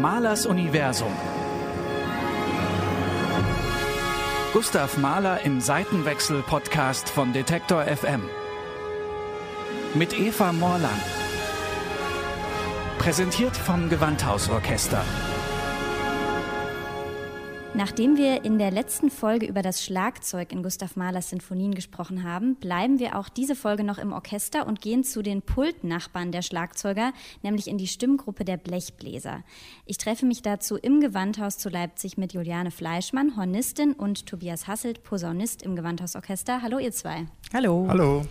Mahlers Universum. Gustav Mahler im Seitenwechsel-Podcast von Detektor FM. Mit Eva Morland. Präsentiert vom Gewandhausorchester. Nachdem wir in der letzten Folge über das Schlagzeug in Gustav Mahlers Sinfonien gesprochen haben, bleiben wir auch diese Folge noch im Orchester und gehen zu den Pultnachbarn der Schlagzeuger, nämlich in die Stimmgruppe der Blechbläser. Ich treffe mich dazu im Gewandhaus zu Leipzig mit Juliane Fleischmann, Hornistin, und Tobias Hasselt, Posaunist im Gewandhausorchester. Hallo ihr zwei. Hallo. Hallo.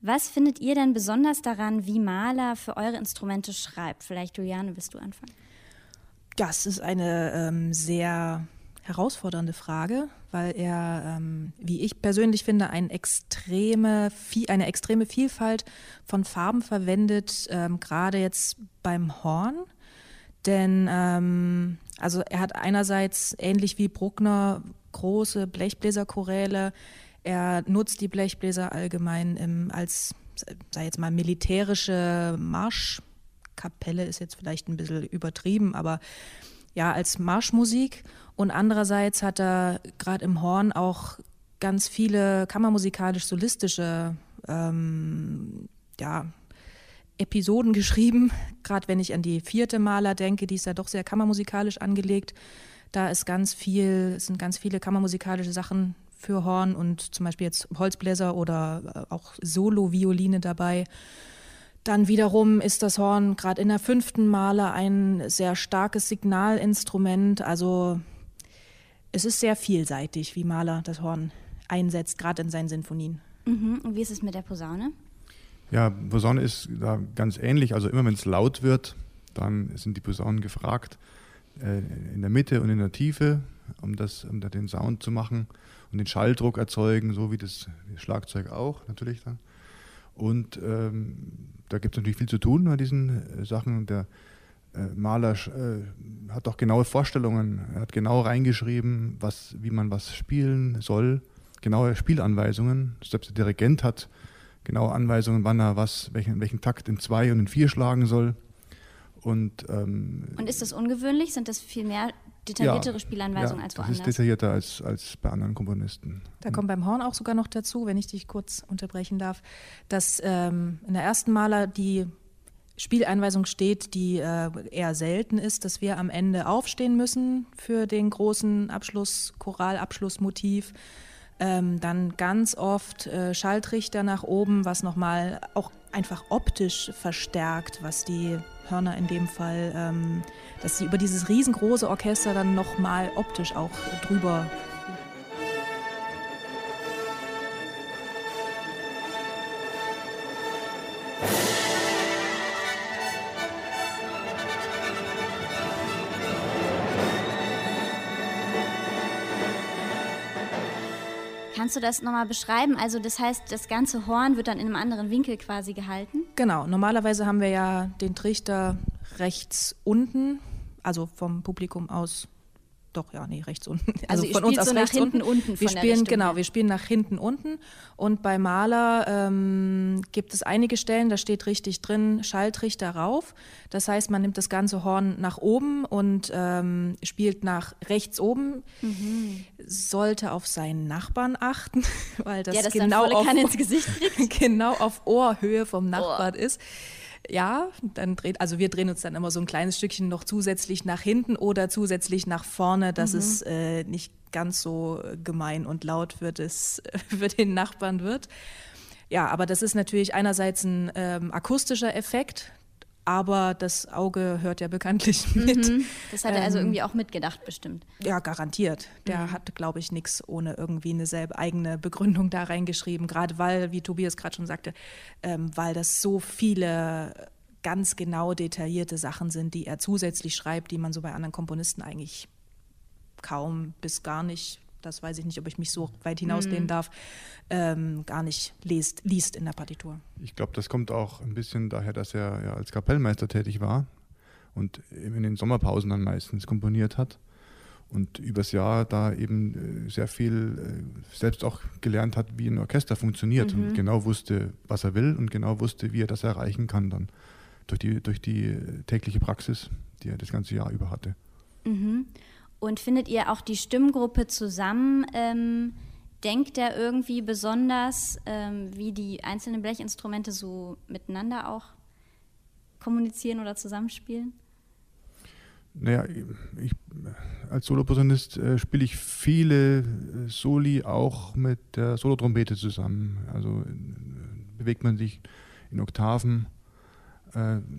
Was findet ihr denn besonders daran, wie Mahler für eure Instrumente schreibt? Vielleicht, Juliane, willst du anfangen? Das ist eine ähm, sehr herausfordernde Frage, weil er, ähm, wie ich persönlich finde, ein extreme, eine extreme Vielfalt von Farben verwendet, ähm, gerade jetzt beim Horn. Denn ähm, also er hat einerseits ähnlich wie Bruckner große Blechbläserchoräle. Er nutzt die Blechbläser allgemein im, als, sei jetzt mal, militärische Marschkapelle, ist jetzt vielleicht ein bisschen übertrieben, aber ja, als Marschmusik. Und andererseits hat er gerade im Horn auch ganz viele kammermusikalisch-solistische ähm, ja, Episoden geschrieben. Gerade wenn ich an die vierte Maler denke, die ist ja doch sehr kammermusikalisch angelegt. Da ist ganz viel, sind ganz viele kammermusikalische Sachen für Horn und zum Beispiel jetzt Holzbläser oder äh, auch Solo-Violine dabei. Dann wiederum ist das Horn gerade in der fünften Male ein sehr starkes Signalinstrument. Also es ist sehr vielseitig, wie Mahler das Horn einsetzt, gerade in seinen Sinfonien. Mhm. Und wie ist es mit der Posaune? Ja, Posaune ist da ganz ähnlich. Also immer wenn es laut wird, dann sind die Posaunen gefragt, äh, in der Mitte und in der Tiefe, um, das, um den Sound zu machen und den Schalldruck erzeugen, so wie das Schlagzeug auch natürlich dann. Und ähm, da gibt es natürlich viel zu tun bei diesen äh, Sachen. Der äh, Maler äh, hat auch genaue Vorstellungen. Er hat genau reingeschrieben, was, wie man was spielen soll. Genaue Spielanweisungen. Selbst der Dirigent hat genaue Anweisungen, wann er was, welchen, welchen Takt in zwei und in vier schlagen soll. Und, ähm, und ist das ungewöhnlich? Sind das viel mehr detailliertere ja, Spielanweisungen ja, als woanders? Das ist detaillierter als, als bei anderen Komponisten. Da kommt beim Horn auch sogar noch dazu, wenn ich dich kurz unterbrechen darf, dass ähm, in der ersten Maler die Spieleinweisung steht, die äh, eher selten ist, dass wir am Ende aufstehen müssen für den großen Abschluss, Choralabschlussmotiv. Ähm, dann ganz oft äh, Schalltrichter nach oben, was nochmal auch einfach optisch verstärkt, was die Hörner in dem Fall, ähm, dass sie über dieses riesengroße Orchester dann nochmal optisch auch drüber Kannst du das nochmal beschreiben? Also das heißt, das ganze Horn wird dann in einem anderen Winkel quasi gehalten? Genau, normalerweise haben wir ja den Trichter rechts unten, also vom Publikum aus doch, ja, nee, rechts unten. Also, also von uns aus so rechts unten. unten wir spielen, genau, wir spielen nach hinten unten. Und bei Maler ähm, gibt es einige Stellen, da steht richtig drin, Schalltrichter rauf. Das heißt, man nimmt das ganze Horn nach oben und ähm, spielt nach rechts oben. Mhm. Sollte auf seinen Nachbarn achten, weil das, ja, das genau, auf, genau auf Ohrhöhe vom Nachbarn oh. ist ja, dann dreht, also wir drehen uns dann immer so ein kleines Stückchen noch zusätzlich nach hinten oder zusätzlich nach vorne, dass mhm. es äh, nicht ganz so gemein und laut für, das, für den Nachbarn wird. Ja, aber das ist natürlich einerseits ein ähm, akustischer Effekt, aber das Auge hört ja bekanntlich mit. Mhm. Das hat er also ähm, irgendwie auch mitgedacht, bestimmt. Ja, garantiert. Der mhm. hat, glaube ich, nichts ohne irgendwie eine selbe eigene Begründung da reingeschrieben. Gerade weil, wie Tobias gerade schon sagte, ähm, weil das so viele ganz genau detaillierte Sachen sind, die er zusätzlich schreibt, die man so bei anderen Komponisten eigentlich kaum bis gar nicht das weiß ich nicht, ob ich mich so weit hinauslehnen mhm. darf, ähm, gar nicht liest, liest in der Partitur. Ich glaube, das kommt auch ein bisschen daher, dass er ja als Kapellmeister tätig war und in den Sommerpausen dann meistens komponiert hat und übers Jahr da eben äh, sehr viel äh, selbst auch gelernt hat, wie ein Orchester funktioniert mhm. und genau wusste, was er will und genau wusste, wie er das erreichen kann dann. durch die, durch die tägliche Praxis, die er das ganze Jahr über hatte. Mhm. Und findet ihr auch die Stimmgruppe zusammen? Ähm, denkt er irgendwie besonders, ähm, wie die einzelnen Blechinstrumente so miteinander auch kommunizieren oder zusammenspielen? Naja, ich, als Soloposaunist äh, spiele ich viele äh, Soli auch mit der Solotrompete zusammen. Also äh, bewegt man sich in Oktaven,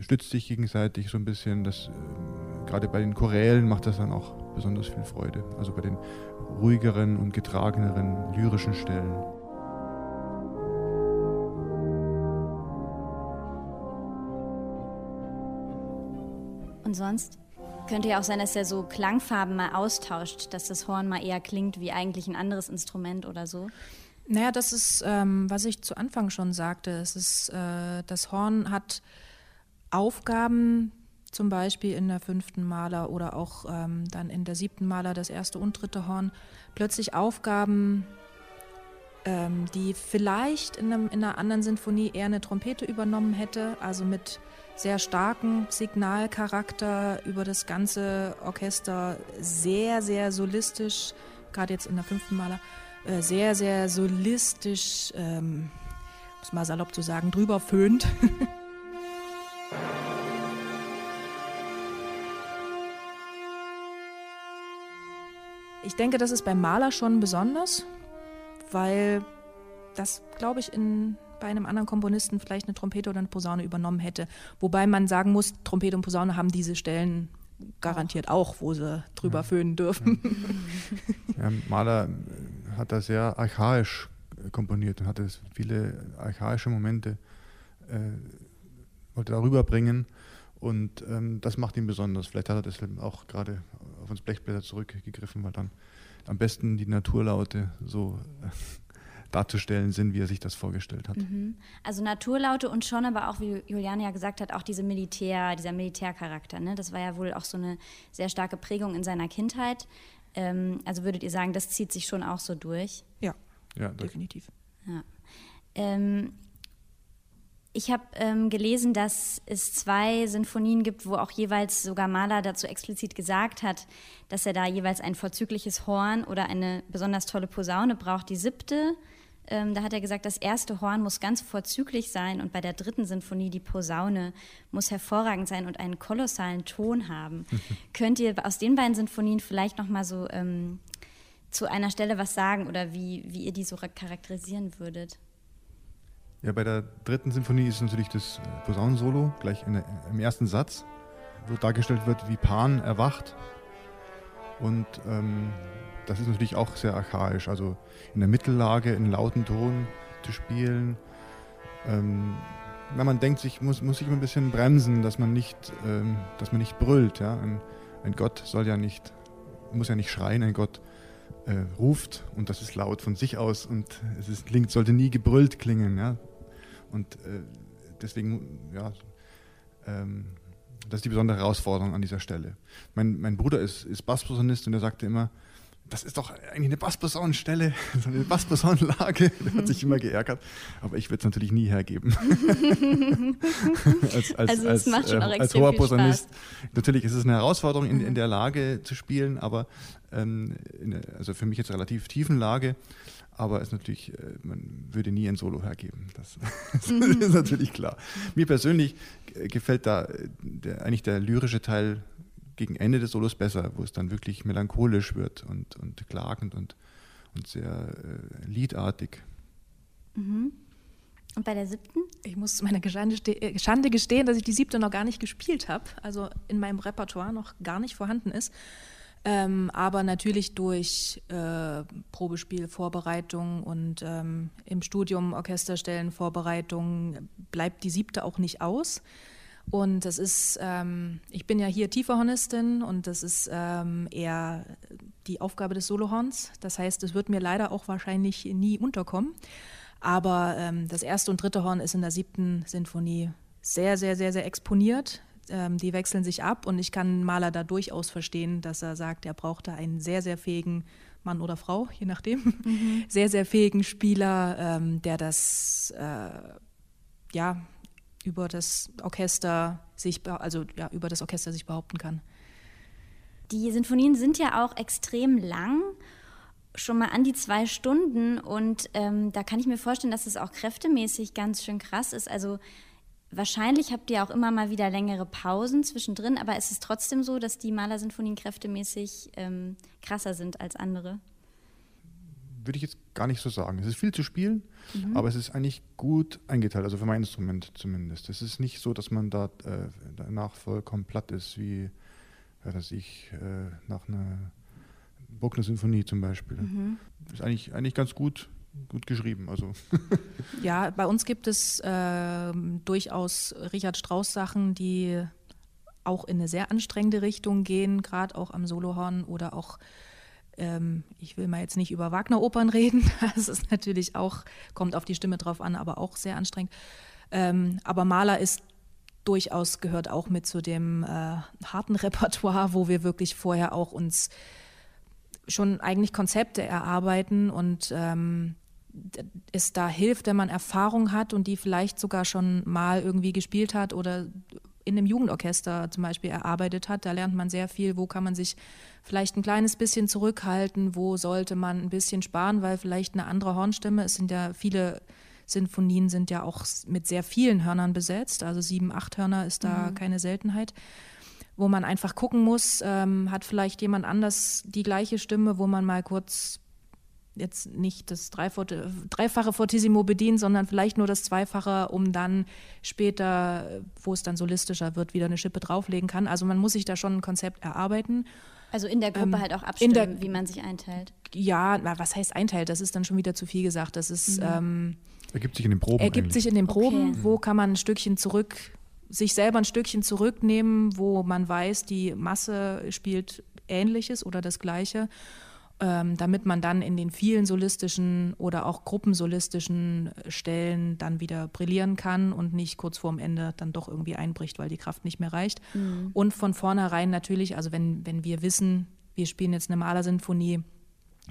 stützt sich gegenseitig so ein bisschen. Das, äh, gerade bei den Chorälen macht das dann auch besonders viel Freude. Also bei den ruhigeren und getrageneren lyrischen Stellen. Und sonst? Könnte ja auch sein, dass er so Klangfarben mal austauscht, dass das Horn mal eher klingt wie eigentlich ein anderes Instrument oder so. Naja, das ist, ähm, was ich zu Anfang schon sagte. Es ist, äh, das Horn hat Aufgaben, zum Beispiel in der fünften Maler oder auch ähm, dann in der siebten Maler das erste und dritte Horn, plötzlich Aufgaben, ähm, die vielleicht in, einem, in einer anderen Sinfonie eher eine Trompete übernommen hätte, also mit sehr starkem Signalcharakter über das ganze Orchester, sehr, sehr solistisch, gerade jetzt in der fünften Maler, äh, sehr, sehr solistisch, ähm, muss mal salopp zu sagen, drüber föhnt. Ich denke, das ist beim Maler schon besonders, weil das, glaube ich, in, bei einem anderen Komponisten vielleicht eine Trompete oder eine Posaune übernommen hätte. Wobei man sagen muss, Trompete und Posaune haben diese Stellen garantiert auch, wo sie drüber ja. föhnen dürfen. Ja, Mahler hat da sehr archaisch komponiert und hatte viele archaische Momente, äh, wollte darüber bringen. Und ähm, das macht ihn besonders. Vielleicht hat er deshalb auch gerade auf uns Blechblätter zurückgegriffen, weil dann am besten die Naturlaute so äh, darzustellen sind, wie er sich das vorgestellt hat. Mhm. Also Naturlaute und schon aber auch, wie Juliane ja gesagt hat, auch diese Militär, dieser Militärcharakter. Ne? Das war ja wohl auch so eine sehr starke Prägung in seiner Kindheit. Ähm, also würdet ihr sagen, das zieht sich schon auch so durch? Ja, ja definitiv. Ja. Ähm, ich habe ähm, gelesen, dass es zwei Sinfonien gibt, wo auch jeweils sogar Mahler dazu explizit gesagt hat, dass er da jeweils ein vorzügliches Horn oder eine besonders tolle Posaune braucht. Die siebte, ähm, da hat er gesagt, das erste Horn muss ganz vorzüglich sein und bei der dritten Sinfonie die Posaune muss hervorragend sein und einen kolossalen Ton haben. Könnt ihr aus den beiden Sinfonien vielleicht noch mal so ähm, zu einer Stelle was sagen oder wie, wie ihr die so charakterisieren würdet? Ja, bei der dritten Sinfonie ist natürlich das Posaunensolo gleich der, im ersten Satz, wo dargestellt wird, wie Pan erwacht. Und ähm, das ist natürlich auch sehr archaisch, also in der Mittellage in lauten Ton zu spielen. Ähm, na, man denkt sich, muss, muss sich immer ein bisschen bremsen, dass man nicht, ähm, dass man nicht brüllt. Ja? Ein, ein, Gott soll ja nicht, muss ja nicht schreien, ein Gott äh, ruft und das ist laut von sich aus und es ist, klingt, sollte nie gebrüllt klingen. Ja? Und äh, deswegen, ja, ähm, das ist die besondere Herausforderung an dieser Stelle. Mein, mein Bruder ist, ist Bassposaunist und er sagte immer, das ist doch eigentlich eine Bassposaunenstelle, so eine Bassposaunenlage. Der hat sich immer geärgert, aber ich würde es natürlich nie hergeben. als, als, also es macht schon äh, auch als hoher Posaunist. Natürlich ist es eine Herausforderung, in, in der Lage zu spielen, aber ähm, der, also für mich jetzt relativ tiefen Lage, aber es natürlich, äh, man würde nie ein Solo hergeben. Das, das mhm. ist natürlich klar. Mir persönlich gefällt da äh, der, eigentlich der lyrische Teil gegen Ende des Solos besser, wo es dann wirklich melancholisch wird und, und klagend und, und sehr äh, liedartig. Mhm. Und bei der siebten? Ich muss zu meiner äh, Schande gestehen, dass ich die siebte noch gar nicht gespielt habe, also in meinem Repertoire noch gar nicht vorhanden ist. Ähm, aber natürlich durch äh, Probespiel, und ähm, im Studium Orchesterstellen, Vorbereitung bleibt die siebte auch nicht aus. Und das ist, ähm, ich bin ja hier Tieferhornistin und das ist ähm, eher die Aufgabe des Solohorns. Das heißt, es wird mir leider auch wahrscheinlich nie unterkommen. Aber ähm, das erste und dritte Horn ist in der siebten Sinfonie sehr, sehr, sehr, sehr exponiert. Ähm, die wechseln sich ab und ich kann Maler da durchaus verstehen, dass er sagt, er brauchte einen sehr, sehr fähigen Mann oder Frau, je nachdem, mhm. sehr, sehr fähigen Spieler, ähm, der das äh, ja über das Orchester sich, also ja, über das Orchester sich behaupten kann. Die Sinfonien sind ja auch extrem lang, schon mal an die zwei Stunden. Und ähm, da kann ich mir vorstellen, dass es auch kräftemäßig ganz schön krass ist. Also wahrscheinlich habt ihr auch immer mal wieder längere Pausen zwischendrin, aber es ist trotzdem so, dass die Malersinfonien kräftemäßig ähm, krasser sind als andere. Würde ich jetzt gar nicht so sagen. Es ist viel zu spielen, mhm. aber es ist eigentlich gut eingeteilt, also für mein Instrument zumindest. Es ist nicht so, dass man da äh, danach vollkommen platt ist, wie dass ich äh, nach einer Bruckner-Sinfonie zum Beispiel. Mhm. Ist eigentlich, eigentlich ganz gut, gut geschrieben. Also. ja, bei uns gibt es äh, durchaus Richard Strauss-Sachen, die auch in eine sehr anstrengende Richtung gehen, gerade auch am Solohorn oder auch ähm, ich will mal jetzt nicht über Wagner-Opern reden, das ist natürlich auch, kommt auf die Stimme drauf an, aber auch sehr anstrengend. Ähm, aber Maler ist durchaus gehört auch mit zu dem äh, harten Repertoire, wo wir wirklich vorher auch uns schon eigentlich Konzepte erarbeiten und ähm, es da hilft, wenn man Erfahrung hat und die vielleicht sogar schon mal irgendwie gespielt hat oder in einem Jugendorchester zum Beispiel erarbeitet hat. Da lernt man sehr viel, wo kann man sich vielleicht ein kleines bisschen zurückhalten, wo sollte man ein bisschen sparen, weil vielleicht eine andere Hornstimme, es sind ja viele Sinfonien sind ja auch mit sehr vielen Hörnern besetzt, also sieben, acht Hörner ist da mhm. keine Seltenheit, wo man einfach gucken muss, ähm, hat vielleicht jemand anders die gleiche Stimme, wo man mal kurz jetzt nicht das dreifache Fortissimo bedient, sondern vielleicht nur das Zweifache, um dann später, wo es dann solistischer wird, wieder eine Schippe drauflegen kann. Also man muss sich da schon ein Konzept erarbeiten. Also in der Gruppe ähm, halt auch abstimmen, der, wie man sich einteilt. Ja, na, was heißt einteilt? Das ist dann schon wieder zu viel gesagt. Das ist mhm. ähm, Ergibt sich in den Proben. Ergibt eigentlich. sich in den Proben, okay. wo kann man ein Stückchen zurück, sich selber ein Stückchen zurücknehmen, wo man weiß, die Masse spielt Ähnliches oder das Gleiche, ähm, damit man dann in den vielen solistischen oder auch gruppensolistischen Stellen dann wieder brillieren kann und nicht kurz vorm Ende dann doch irgendwie einbricht, weil die Kraft nicht mehr reicht. Mhm. Und von vornherein natürlich, also wenn, wenn wir wissen, wir spielen jetzt eine Malersinfonie,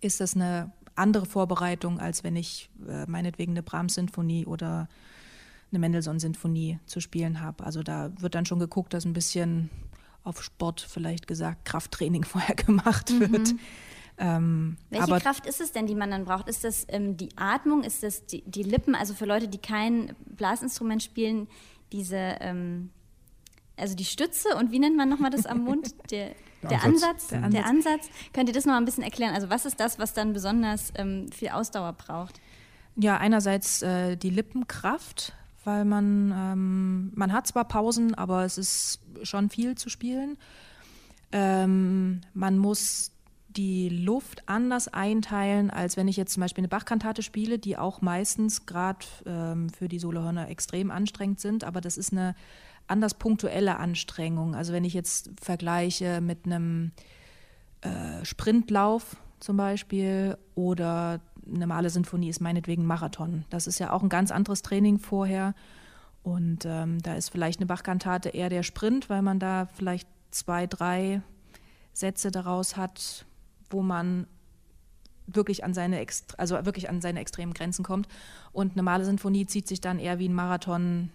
ist das eine andere Vorbereitung, als wenn ich äh, meinetwegen eine Brahms-Sinfonie oder eine Mendelssohn-Sinfonie zu spielen habe. Also da wird dann schon geguckt, dass ein bisschen auf Sport vielleicht gesagt Krafttraining vorher gemacht mhm. Ähm, Welche Kraft ist es denn, die man dann braucht? Ist das ähm, die Atmung? Ist das die, die, Lippen? Also für Leute, die kein Blasinstrument spielen, diese, ähm, also die Stütze und wie nennt man nochmal das am Mund? Der, der, Ansatz, der, Ansatz, der Ansatz. Könnt ihr das noch mal ein bisschen erklären? Also was ist das, was dann besonders ähm, viel Ausdauer braucht? Ja, einerseits äh, die Lippenkraft, weil man, ähm, man hat zwar Pausen, aber es ist schon viel zu spielen. Ähm, man muss die Luft anders einteilen, als wenn ich jetzt zum Beispiel eine Bachkantate spiele, die auch meistens gerade ähm, für die Solohörner extrem anstrengend sind, aber das ist eine anders punktuelle Anstrengung. Also wenn ich jetzt vergleiche mit einem äh, Sprintlauf zum Beispiel oder eine normale Sinfonie ist meinetwegen Marathon. Das ist ja auch ein ganz anderes Training vorher. Und ähm, da ist vielleicht eine Bachkantate eher der Sprint, weil man da vielleicht zwei, drei Sätze daraus hat, wo man wirklich an seine, also wirklich an seine extremen Grenzen kommt. Und eine normale Sinfonie zieht sich dann eher wie ein Marathon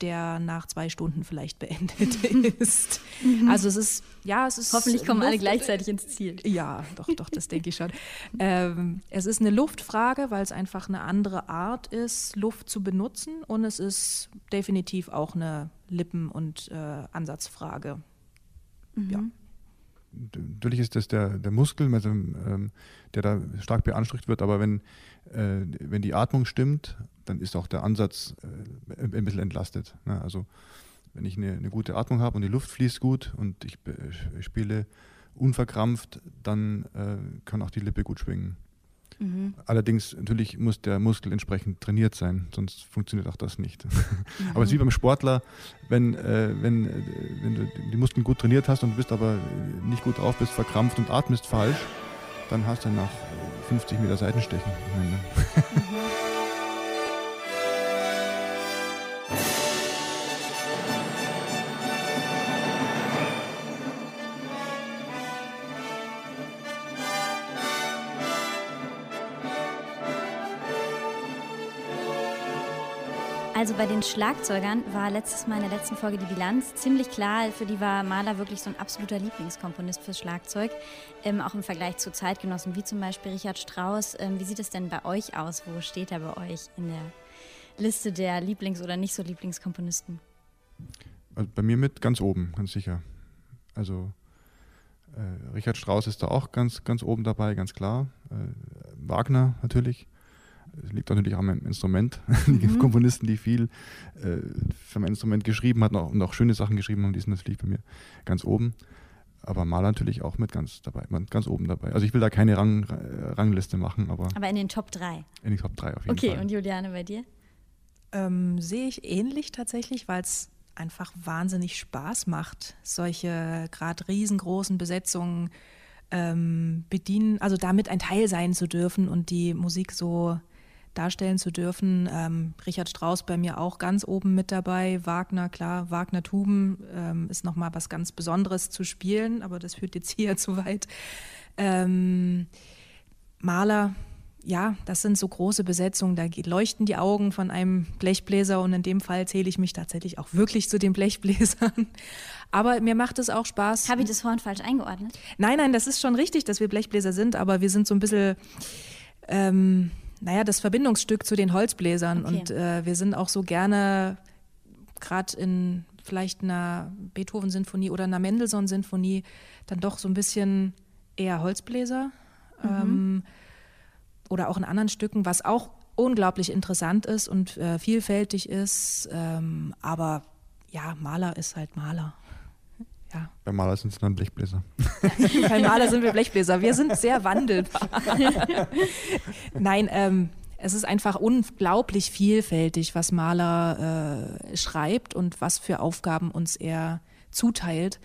der nach zwei Stunden vielleicht beendet ist. Mhm. Also es ist, ja, es ist. Hoffentlich kommen Luft alle gleichzeitig ins Ziel. Ja, doch, doch, das denke ich schon. Ähm, es ist eine Luftfrage, weil es einfach eine andere Art ist, Luft zu benutzen und es ist definitiv auch eine Lippen- und äh, Ansatzfrage. Mhm. Ja natürlich ist das der, der Muskel, also, ähm, der da stark beansprucht wird, aber wenn, äh, wenn die Atmung stimmt, dann ist auch der Ansatz äh, ein bisschen entlastet. Ne? Also wenn ich eine, eine gute Atmung habe und die Luft fließt gut und ich spiele unverkrampft, dann äh, kann auch die Lippe gut schwingen. Mhm. Allerdings natürlich muss der Muskel entsprechend trainiert sein, sonst funktioniert auch das nicht. Mhm. Aber es ist wie beim Sportler, wenn, äh, wenn, äh, wenn du die Muskeln gut trainiert hast und du bist aber nicht gut drauf, bist verkrampft und atmest falsch, dann hast du nach 50 Meter Seitenstechen. Mhm. Bei den Schlagzeugern war letztes Mal in der letzten Folge die Bilanz ziemlich klar. Für die war Mahler wirklich so ein absoluter Lieblingskomponist fürs Schlagzeug. Ähm, auch im Vergleich zu Zeitgenossen wie zum Beispiel Richard Strauss. Ähm, wie sieht es denn bei euch aus? Wo steht er bei euch in der Liste der Lieblings- oder nicht so Lieblingskomponisten? Also bei mir mit ganz oben, ganz sicher. Also äh, Richard Strauss ist da auch ganz, ganz oben dabei, ganz klar. Äh, Wagner natürlich. Es liegt natürlich auch am Instrument. Mhm. Die Komponisten, die viel äh, für mein Instrument geschrieben haben und auch schöne Sachen geschrieben haben, die sind natürlich bei mir ganz oben. Aber Maler natürlich auch mit ganz dabei, ganz oben dabei. Also ich will da keine Rang, Rangliste machen, aber. Aber in den Top 3. In den Top 3 auf jeden okay, Fall. Okay, und Juliane, bei dir? Ähm, sehe ich ähnlich tatsächlich, weil es einfach wahnsinnig Spaß macht, solche gerade riesengroßen Besetzungen ähm, bedienen, also damit ein Teil sein zu dürfen und die Musik so darstellen zu dürfen. Ähm, Richard Strauss bei mir auch ganz oben mit dabei. Wagner, klar, Wagner Tuben ähm, ist nochmal was ganz Besonderes zu spielen, aber das führt jetzt hier zu weit. Ähm, Maler, ja, das sind so große Besetzungen, da leuchten die Augen von einem Blechbläser und in dem Fall zähle ich mich tatsächlich auch wirklich zu den Blechbläsern. Aber mir macht es auch Spaß. Habe ich das Horn falsch eingeordnet? Nein, nein, das ist schon richtig, dass wir Blechbläser sind, aber wir sind so ein bisschen, ähm, naja, das Verbindungsstück zu den Holzbläsern okay. und äh, wir sind auch so gerne, gerade in vielleicht einer Beethoven-Sinfonie oder einer Mendelssohn-Sinfonie, dann doch so ein bisschen eher Holzbläser. Mhm. Ähm, oder auch in anderen Stücken, was auch unglaublich interessant ist und äh, vielfältig ist. Ähm, aber ja, Maler ist halt Maler. Ja. Bei Maler sind es dann Blechbläser. Bei Maler sind wir Blechbläser. Wir sind sehr wandelbar. Nein, ähm, es ist einfach unglaublich vielfältig, was Maler äh, schreibt und was für Aufgaben uns er zuteilt.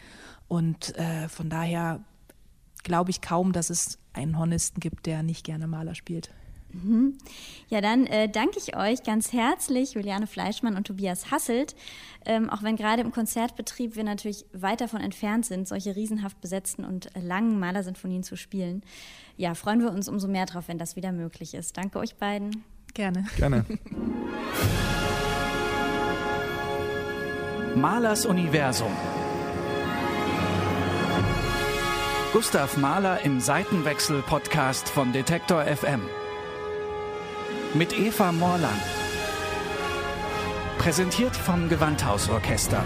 Und äh, von daher glaube ich kaum, dass es einen Hornisten gibt, der nicht gerne Maler spielt. Mhm. Ja, dann äh, danke ich euch ganz herzlich, Juliane Fleischmann und Tobias Hasselt. Ähm, auch wenn gerade im Konzertbetrieb wir natürlich weit davon entfernt sind, solche riesenhaft besetzten und langen Malersinfonien zu spielen, ja, freuen wir uns umso mehr drauf, wenn das wieder möglich ist. Danke euch beiden. Gerne. Gerne. Malers Universum. Gustav Mahler im Seitenwechsel-Podcast von Detektor FM. Mit Eva Morland. Präsentiert vom Gewandhausorchester.